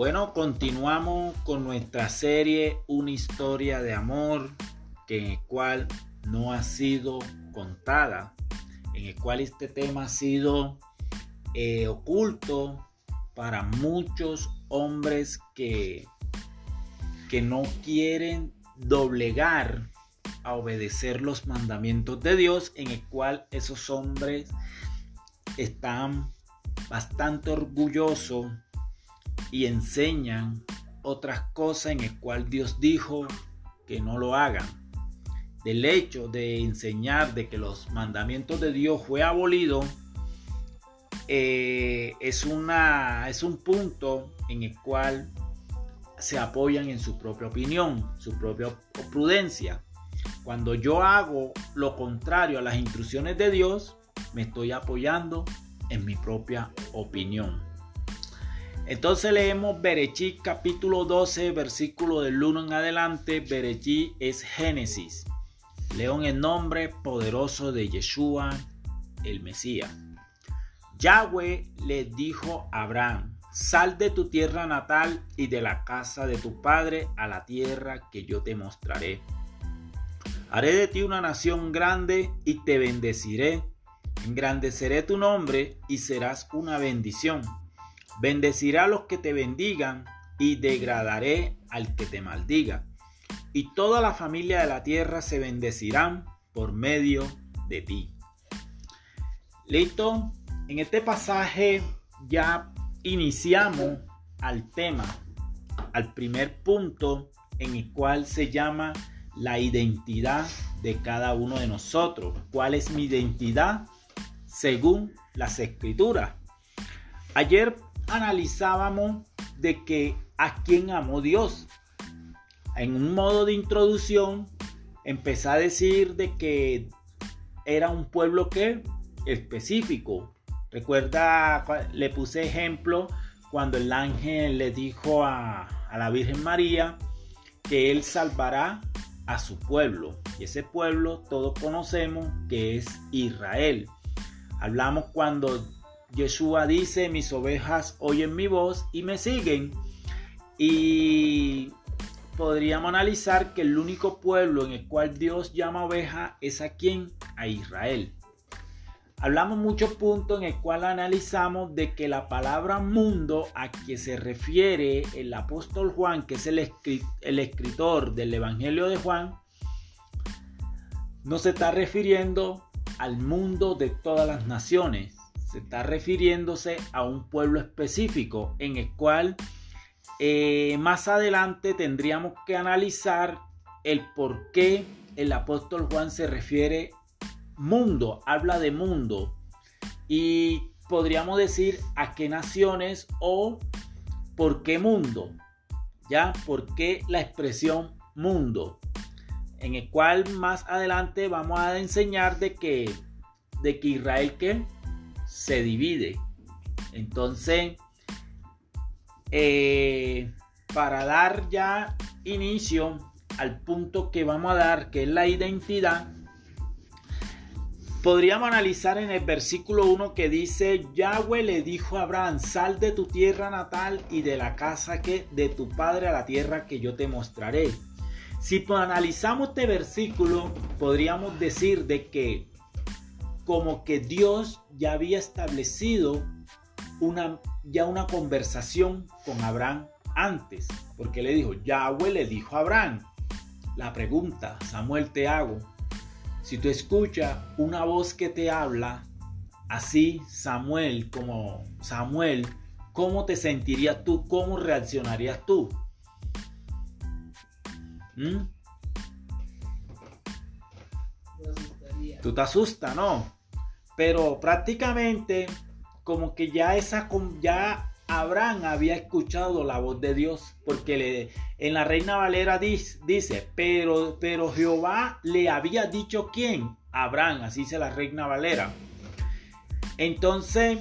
Bueno, continuamos con nuestra serie Una historia de amor, que en el cual no ha sido contada, en el cual este tema ha sido eh, oculto para muchos hombres que, que no quieren doblegar a obedecer los mandamientos de Dios, en el cual esos hombres están bastante orgullosos y enseñan otras cosas en el cual Dios dijo que no lo hagan. Del hecho de enseñar de que los mandamientos de Dios fue abolido, eh, es, una, es un punto en el cual se apoyan en su propia opinión, su propia prudencia. Cuando yo hago lo contrario a las instrucciones de Dios, me estoy apoyando en mi propia opinión. Entonces leemos Berechí capítulo 12, versículo del 1 en adelante. Berechí es Génesis. Leo en el nombre poderoso de Yeshua, el Mesías. Yahweh le dijo a Abraham, sal de tu tierra natal y de la casa de tu padre a la tierra que yo te mostraré. Haré de ti una nación grande y te bendeciré. Engrandeceré tu nombre y serás una bendición Bendeciré a los que te bendigan y degradaré al que te maldiga. Y toda la familia de la tierra se bendecirán por medio de ti. Listo. En este pasaje ya iniciamos al tema, al primer punto en el cual se llama la identidad de cada uno de nosotros. ¿Cuál es mi identidad? Según las escrituras. Ayer analizábamos de que a quién amó Dios. En un modo de introducción, empecé a decir de que era un pueblo que específico. Recuerda, le puse ejemplo cuando el ángel le dijo a, a la Virgen María que él salvará a su pueblo. Y ese pueblo todos conocemos que es Israel. Hablamos cuando Yeshua dice, mis ovejas oyen mi voz y me siguen. Y podríamos analizar que el único pueblo en el cual Dios llama oveja es a quién? A Israel. Hablamos muchos puntos en el cual analizamos de que la palabra mundo a que se refiere el apóstol Juan, que es el, el escritor del Evangelio de Juan, no se está refiriendo al mundo de todas las naciones, se está refiriéndose a un pueblo específico en el cual eh, más adelante tendríamos que analizar el por qué el apóstol Juan se refiere mundo, habla de mundo y podríamos decir a qué naciones o por qué mundo, ¿ya? ¿Por qué la expresión mundo? En el cual más adelante vamos a enseñar de que, de que Israel que se divide. Entonces, eh, para dar ya inicio al punto que vamos a dar, que es la identidad, podríamos analizar en el versículo 1 que dice, Yahweh le dijo a Abraham, sal de tu tierra natal y de la casa que de tu padre a la tierra que yo te mostraré. Si analizamos este versículo, podríamos decir de que como que Dios ya había establecido una, ya una conversación con Abraham antes, porque le dijo, Yahweh le dijo a Abraham, la pregunta, Samuel te hago, si tú escuchas una voz que te habla, así Samuel como Samuel, ¿cómo te sentirías tú? ¿Cómo reaccionarías tú? ¿Mm? Tú te asustas, ¿no? Pero prácticamente como que ya esa ya Abraham había escuchado la voz de Dios, porque le, en la Reina Valera dice, pero, pero Jehová le había dicho quién, Abraham, así dice la Reina Valera. Entonces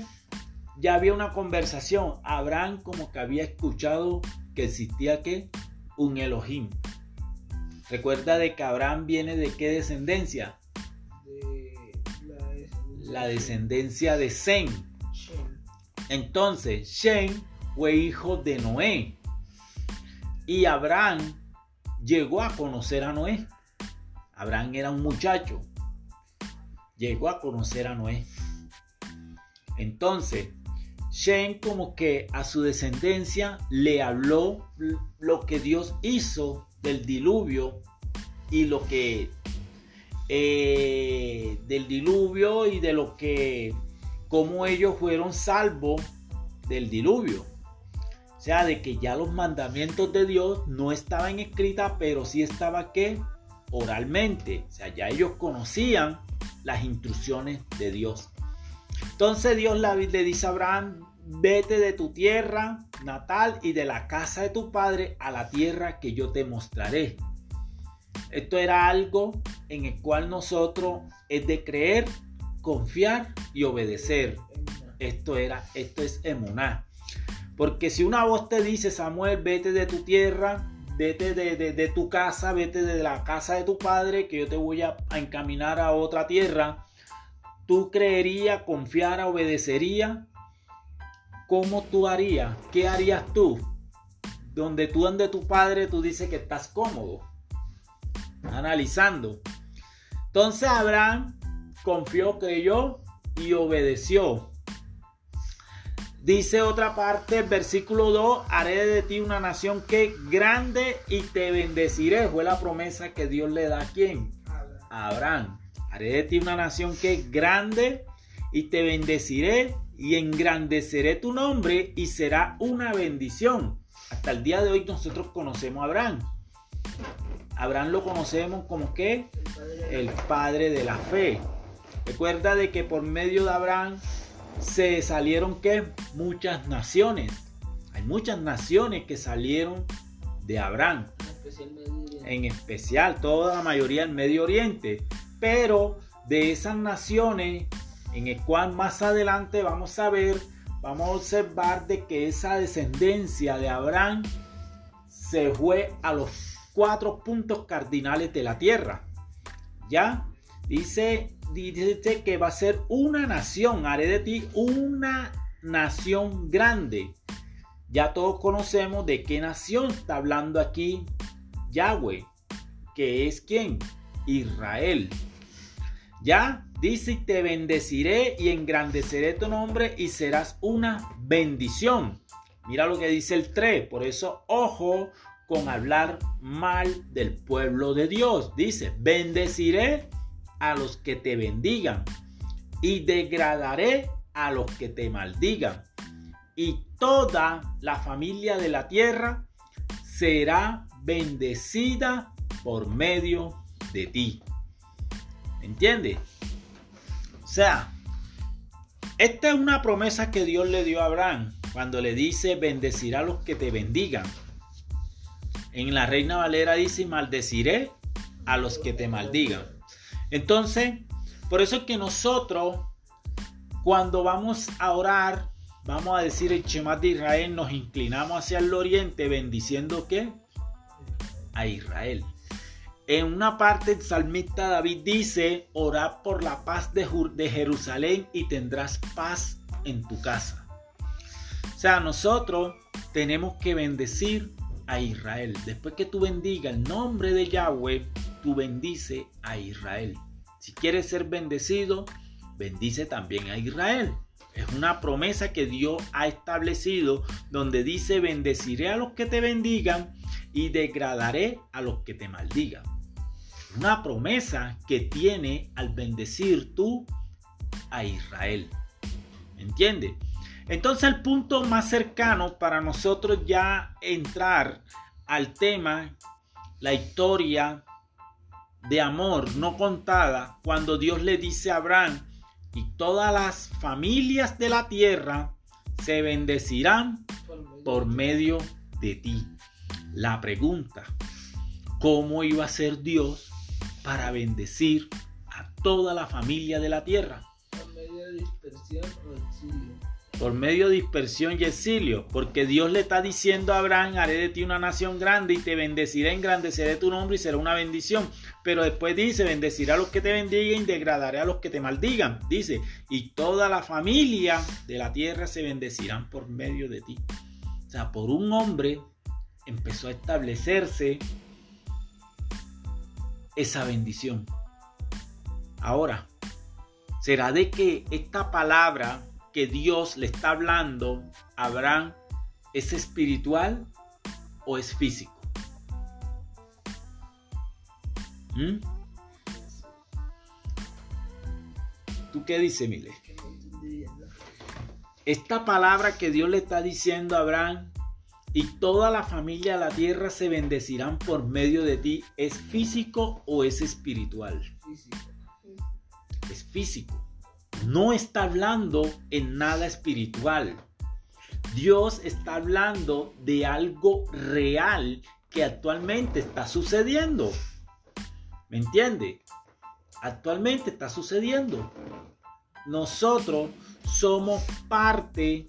ya había una conversación, Abraham como que había escuchado que existía que un Elohim. Recuerda de que Abraham viene de qué descendencia? La descendencia de Zen. Entonces, Shen fue hijo de Noé. Y Abraham llegó a conocer a Noé. Abraham era un muchacho. Llegó a conocer a Noé. Entonces, Shem como que a su descendencia le habló lo que Dios hizo del diluvio y lo que eh, del diluvio y de lo que como ellos fueron salvos del diluvio. O sea, de que ya los mandamientos de Dios no estaban escritas, pero sí estaba que oralmente. O sea, ya ellos conocían las instrucciones de Dios. Entonces Dios le dice a Abraham, vete de tu tierra natal y de la casa de tu padre a la tierra que yo te mostraré. Esto era algo en el cual nosotros es de creer, confiar y obedecer. Esto era, esto es emuná. Porque si una voz te dice, Samuel, vete de tu tierra, vete de, tu casa, vete de la casa de tu padre, que yo te voy a, encaminar a otra tierra, tú creerías, confiar, obedecería. ¿Cómo tú harías? ¿Qué harías tú? Donde tú, donde tu padre, tú dices que estás cómodo. Analizando. Entonces Abraham confió, creyó y obedeció. Dice otra parte, versículo 2, haré de ti una nación que grande y te bendeciré. Fue la promesa que Dios le da a quién? A Abraham. Haré de ti una nación que grande y te bendeciré y engrandeceré tu nombre y será una bendición. Hasta el día de hoy nosotros conocemos a Abraham. Abraham lo conocemos como que el padre de la fe. Recuerda de que por medio de Abraham se salieron que muchas naciones. Hay muchas naciones que salieron de Abraham. En especial, toda la mayoría del Medio Oriente. Pero de esas naciones, en el cual más adelante vamos a ver, vamos a observar de que esa descendencia de Abraham se fue a los cuatro puntos cardinales de la tierra. ¿Ya? Dice dice que va a ser una nación, haré de ti una nación grande. Ya todos conocemos de qué nación está hablando aquí Yahweh, que es quién? Israel. Ya dice, te bendeciré y engrandeceré tu nombre y serás una bendición. Mira lo que dice el 3, por eso ojo con hablar mal del pueblo de Dios. Dice, bendeciré a los que te bendigan y degradaré a los que te maldigan. Y toda la familia de la tierra será bendecida por medio de ti. ¿Entiendes? O sea, esta es una promesa que Dios le dio a Abraham cuando le dice bendecirá a los que te bendigan. En la Reina Valera dice maldeciré a los que te maldigan. Entonces, por eso es que nosotros, cuando vamos a orar, vamos a decir el Shemat de Israel, nos inclinamos hacia el oriente, bendiciendo qué? A Israel. En una parte el salmista David dice, orad por la paz de, de Jerusalén y tendrás paz en tu casa. O sea, nosotros tenemos que bendecir a Israel. Después que tú bendiga el nombre de Yahweh, tú bendice a Israel. Si quieres ser bendecido, bendice también a Israel. Es una promesa que Dios ha establecido donde dice bendeciré a los que te bendigan y degradaré a los que te maldigan. Una promesa que tiene al bendecir tú a Israel. ¿Entiendes? Entonces el punto más cercano para nosotros ya entrar al tema, la historia de amor no contada cuando Dios le dice a Abraham, y todas las familias de la tierra se bendecirán por medio de ti. La pregunta, ¿cómo iba a ser Dios para bendecir a toda la familia de la tierra? Por medio de dispersión o exilio por medio de dispersión y exilio, porque Dios le está diciendo a Abraham, haré de ti una nación grande y te bendeciré, engrandeceré tu nombre y será una bendición. Pero después dice, bendeciré a los que te bendigan y degradaré a los que te maldigan. Dice, y toda la familia de la tierra se bendecirán por medio de ti. O sea, por un hombre empezó a establecerse esa bendición. Ahora, ¿será de que esta palabra que Dios le está hablando a Abraham es espiritual o es físico? ¿Mm? ¿Tú qué dices, Mile? Esta palabra que Dios le está diciendo a Abraham y toda la familia de la tierra se bendecirán por medio de ti, ¿es físico o es espiritual? Físico. Es físico. No está hablando en nada espiritual. Dios está hablando de algo real que actualmente está sucediendo. ¿Me entiende? Actualmente está sucediendo. Nosotros somos parte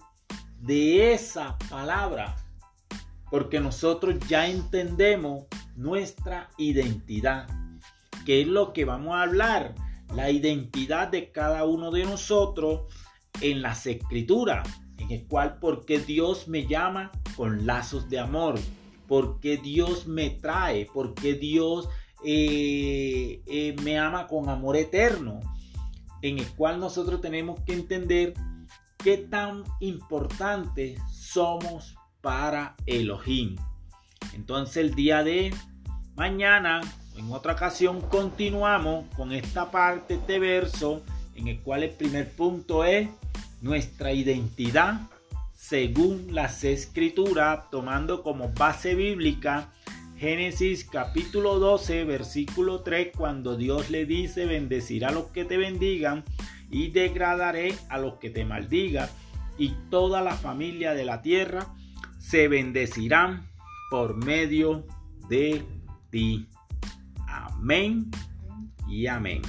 de esa palabra. Porque nosotros ya entendemos nuestra identidad. Que es lo que vamos a hablar. La identidad de cada uno de nosotros en las escrituras. En el cual, porque Dios me llama con lazos de amor. Porque Dios me trae. Porque Dios eh, eh, me ama con amor eterno, en el cual nosotros tenemos que entender qué tan importante somos para Elohim. Entonces el día de mañana, en otra ocasión, continuamos con esta parte, este verso, en el cual el primer punto es nuestra identidad según las escrituras, tomando como base bíblica Génesis capítulo 12, versículo 3, cuando Dios le dice, bendecirá a los que te bendigan y degradaré a los que te maldigan, y toda la familia de la tierra se bendecirán por medio de ti. Amém e amém.